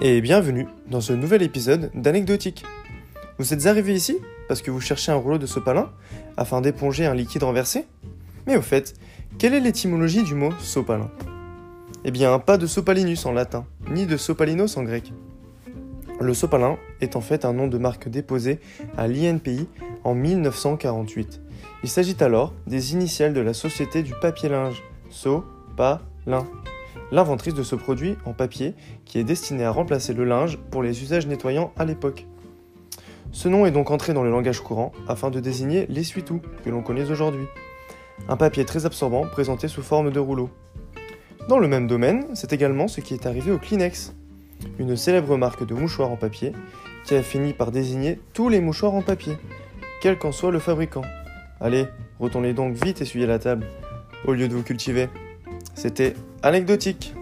et bienvenue dans ce nouvel épisode d'Anecdotique. Vous êtes arrivé ici parce que vous cherchez un rouleau de sopalin afin d'éponger un liquide renversé? Mais au fait, quelle est l'étymologie du mot sopalin? Eh bien, pas de sopalinus en latin, ni de sopalinos en grec. Le sopalin est en fait un nom de marque déposé à l'INPI en 1948. Il s'agit alors des initiales de la société du papier-linge, So-Pa-Lin, l'inventrice de ce produit en papier qui est destiné à remplacer le linge pour les usages nettoyants à l'époque. Ce nom est donc entré dans le langage courant afin de désigner l'essuie-tout que l'on connaît aujourd'hui. Un papier très absorbant présenté sous forme de rouleau. Dans le même domaine, c'est également ce qui est arrivé au Kleenex, une célèbre marque de mouchoirs en papier qui a fini par désigner tous les mouchoirs en papier, quel qu'en soit le fabricant. Allez, retournez donc vite essuyer la table, au lieu de vous cultiver. C'était anecdotique.